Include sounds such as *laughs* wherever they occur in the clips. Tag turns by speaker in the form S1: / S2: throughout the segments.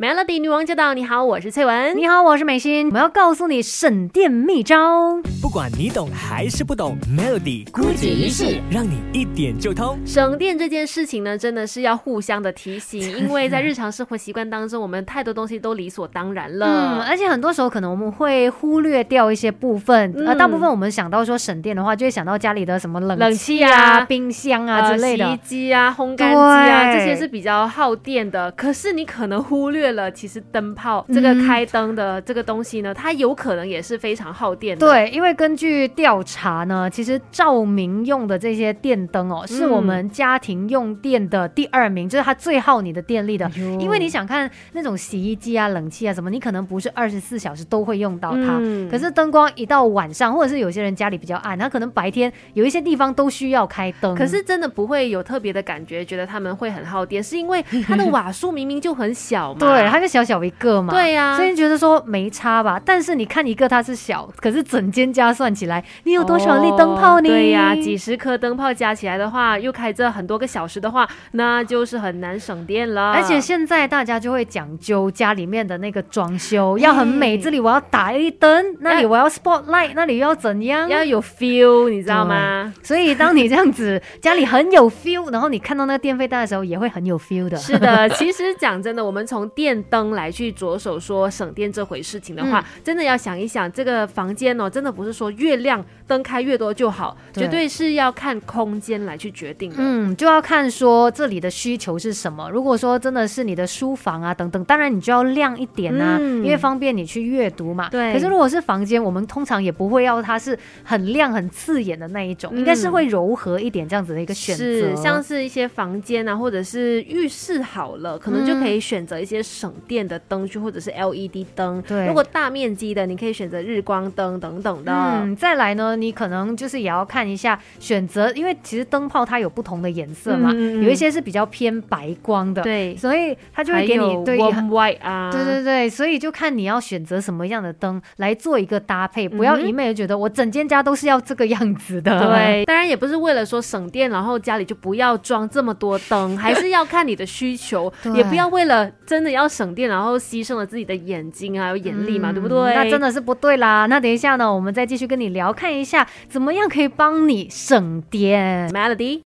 S1: Melody 女王驾到！你好，我是翠文。
S2: 你好，我是美心。我们要告诉你省电秘招，
S3: 不管你懂还是不懂，Melody 孤举一试，让你一点就通。
S1: 省电这件事情呢，真的是要互相的提醒，*laughs* 因为在日常生活习惯当中，我们太多东西都理所当然了。
S2: 嗯，而且很多时候可能我们会忽略掉一些部分，呃，大部分我们想到说省电的话，就会想到家里的什么冷气啊、冰箱啊之类的，
S1: 洗衣机啊、烘干机啊，这些是比较耗电的。可是你可能忽略。了，其实灯泡这个开灯的这个东西呢，它有可能也是非常耗电
S2: 的。对，因为根据调查呢，其实照明用的这些电灯哦，是我们家庭用电的第二名，就是它最耗你的电力的。因为你想看那种洗衣机啊、冷气啊什么，你可能不是二十四小时都会用到它。可是灯光一到晚上，或者是有些人家里比较暗，他可能白天有一些地方都需要开灯。
S1: 可是真的不会有特别的感觉，觉得他们会很耗电，是因为它的瓦数明明就很小嘛。*laughs*
S2: 对。它就小小一个嘛，
S1: 对呀，
S2: 所以觉得说没差吧。但是你看一个它是小，可是整间加算起来，你有多少粒灯泡呢？
S1: 对呀，几十颗灯泡加起来的话，又开着很多个小时的话，那就是很难省电了。
S2: 而且现在大家就会讲究家里面的那个装修要很美，这里我要打一灯，那里我要 spotlight，那里要怎样？
S1: 要有 feel，你知道吗？
S2: 所以当你这样子家里很有 feel，然后你看到那个电费单的时候，也会很有 feel 的。
S1: 是的，其实讲真的，我们从电电灯来去着手说省电这回事情的话，真的要想一想，这个房间哦，真的不是说越亮灯开越多就好，绝对是要看空间来去决定的。
S2: 嗯，就要看说这里的需求是什么。如果说真的是你的书房啊等等，当然你就要亮一点啊，因为方便你去阅读嘛。
S1: 对。
S2: 可是如果是房间，我们通常也不会要它是很亮很刺眼的那一种，应该是会柔和一点这样子的一个选择。
S1: 是，像是一些房间啊，或者是浴室好了，可能就可以选择一些。省电的灯具或者是 LED 灯，
S2: 对，
S1: 如果大面积的，你可以选择日光灯等等的。
S2: 嗯，再来呢，你可能就是也要看一下选择，因为其实灯泡它有不同的颜色嘛，有一些是比较偏白光的，
S1: 对，
S2: 所以它就会给你
S1: 对 white 啊，
S2: 对对对，所以就看你要选择什么样的灯来做一个搭配，不要一昧的觉得我整间家都是要这个样子的。
S1: 对，*laughs* 当然也不是为了说省电，然后家里就不要装这么多灯，还是要看你的需求，*laughs* 也不要为了真的要。省电，然后牺牲了自己的眼睛啊，有眼力嘛，对不对？
S2: 那真的是不对啦。那等一下呢，我们再继续跟你聊，看一下怎么样可以帮你省电。
S1: Melody。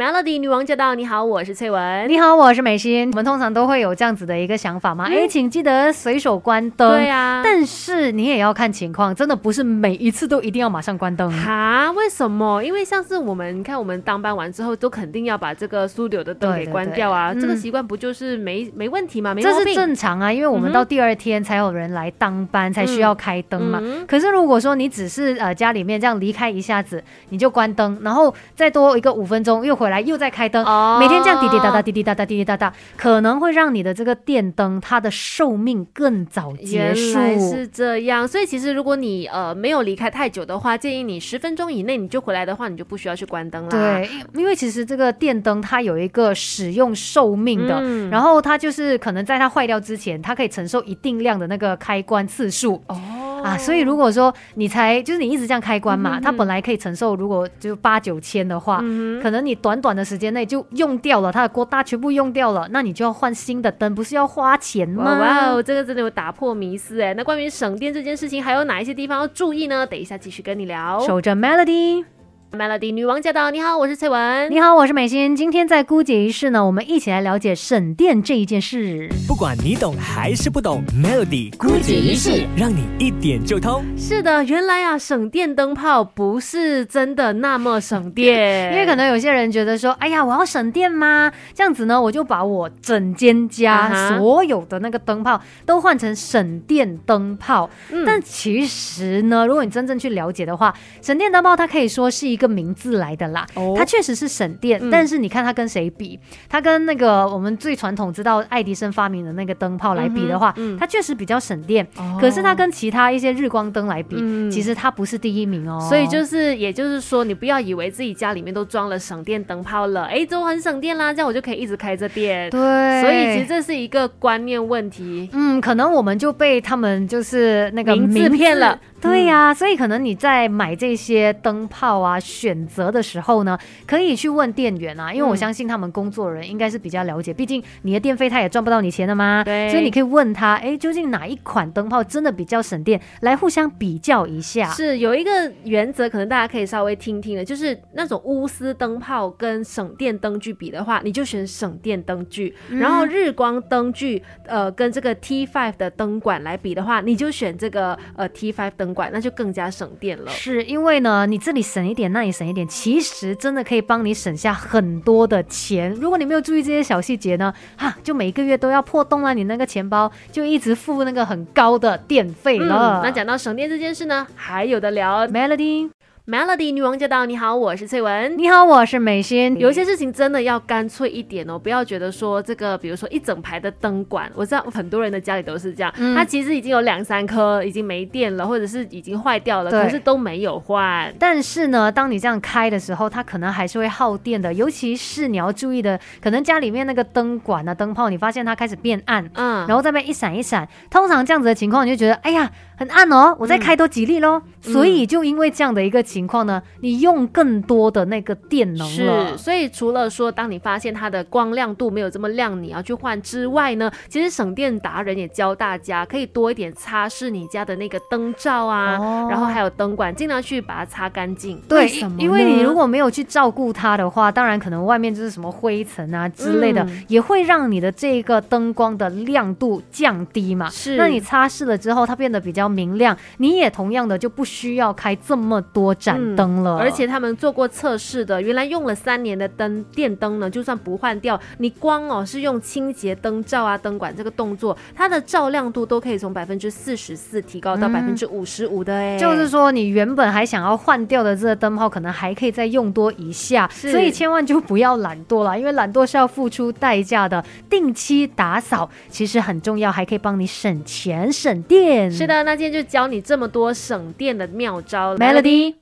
S1: Melody 女王驾到！你好，我是翠文。
S2: 你好，我是美心。我们通常都会有这样子的一个想法吗？哎，请记得随手关灯。
S1: 对啊，
S2: 但是你也要看情况，真的不是每一次都一定要马上关灯
S1: 哈？为什么？因为像是我们，你看我们当班完之后，都肯定要把这个 studio 的灯给关掉啊。这个习惯不就是没没问题吗？没
S2: 这是正常啊，因为我们到第二天才有人来当班，才需要开灯嘛。可是如果说你只是呃家里面这样离开一下子，你就关灯，然后再多一个五分钟又回来又在开灯，每天这样滴滴答答、滴滴答答、滴滴答答，可能会让你的这个电灯它的寿命更早结束。
S1: 原来是这样，所以其实如果你呃没有离开太久的话，建议你十分钟以内你就回来的话，你就不需要去关灯了。
S2: 对，因为其实这个电灯它有一个使用寿命的，然后它就是可能在它坏掉之前，它可以承受一定量的那个开关次数。哦。啊，所以如果说你才就是你一直这样开关嘛，它本来可以承受，如果就八九千的话，可能你短短的时间内就用掉了，它的锅大全部用掉了，那你就要换新的灯，不是要花钱吗？
S1: 哇哦，这个真的有打破迷思哎。那关于省电这件事情，还有哪一些地方要注意呢？等一下继续跟你聊。
S2: 守着 Melody。
S1: Melody 女王驾到！你好，我是翠文。
S2: 你好，我是美心。今天在姑姐仪式呢，我们一起来了解省电这一件事。
S3: 不管你懂还是不懂，Melody 姑姐仪式让你一点就通。
S1: 是的，原来啊，省电灯泡不是真的那么省电。*laughs*
S2: 因为可能有些人觉得说，哎呀，我要省电吗？这样子呢，我就把我整间家 *laughs* 所有的那个灯泡都换成省电灯泡。但其实呢，如果你真正去了解的话，省电灯泡它可以说是一。个名字来的啦，它确实是省电，但是你看它跟谁比？它跟那个我们最传统知道爱迪生发明的那个灯泡来比的话，它确实比较省电。可是它跟其他一些日光灯来比，其实它不是第一名哦。
S1: 所以就是，也就是说，你不要以为自己家里面都装了省电灯泡了，哎，都很省电啦，这样我就可以一直开着电。
S2: 对，
S1: 所以其实这是一个观念问题。
S2: 嗯，可能我们就被他们就是那个
S1: 名字骗了，
S2: 对呀，所以可能你在买这些灯泡啊选择的时候呢，可以去问店员啊，因为我相信他们工作人员应该是比较了解，毕竟你的电费他也赚不到你钱的嘛。
S1: 对，
S2: 所以你可以问他，哎，究竟哪一款灯泡真的比较省电，来互相比较一下。
S1: 是有一个原则，可能大家可以稍微听听的，就是那种钨丝灯泡跟省电灯具比的话，你就选省电灯具；然后日光灯具，呃，跟这个 T5 的灯管来比的话，你就选这个呃 T5 灯管，那就更加省电了。
S2: 是因为呢，你这里省一点，那里省一点，其实真的可以帮你省下很多的钱。如果你没有注意这些小细节呢，哈，就每个月都要破洞了，你那个钱包就一直付那个很高的电费了。
S1: 那讲到省电这件事呢，还有的聊
S2: ，Melody。
S1: Melody 女王驾到！你好，我是翠文。
S2: 你好，我是美心。
S1: 有些事情真的要干脆一点哦，不要觉得说这个，比如说一整排的灯管，我知道很多人的家里都是这样，它其实已经有两三颗已经没电了，或者是已经坏掉了，可是都没有换。
S2: 但是呢，当你这样开的时候，它可能还是会耗电的，尤其是你要注意的，可能家里面那个灯管啊、灯泡，你发现它开始变暗，嗯，然后这边一闪一闪，通常这样子的情况，你就觉得，哎呀。很暗哦，我再开多几粒喽。所以就因为这样的一个情况呢，你用更多的那个电能
S1: 了。是，所以除了说当你发现它的光亮度没有这么亮，你要去换之外呢，其实省电达人也教大家可以多一点擦拭你家的那个灯罩啊，然后还有灯管，尽量去把它擦干净。
S2: 对，因为你如果没有去照顾它的话，当然可能外面就是什么灰尘啊之类的，也会让你的这个灯光的亮度降低嘛。
S1: 是，
S2: 那你擦拭了之后，它变得比较。明亮，你也同样的就不需要开这么多盏灯了。
S1: 而且他们做过测试的，原来用了三年的灯电灯呢，就算不换掉，你光哦是用清洁灯罩啊灯管这个动作，它的照亮度都可以从百分之四十四提高到百分之五十五的哎。
S2: 就是说你原本还想要换掉的这个灯泡，可能还可以再用多一下。所以千万就不要懒惰了，因为懒惰是要付出代价的。定期打扫其实很重要，还可以帮你省钱省电。
S1: 是的，那。今天就教你这么多省电的妙招
S2: ，Melody。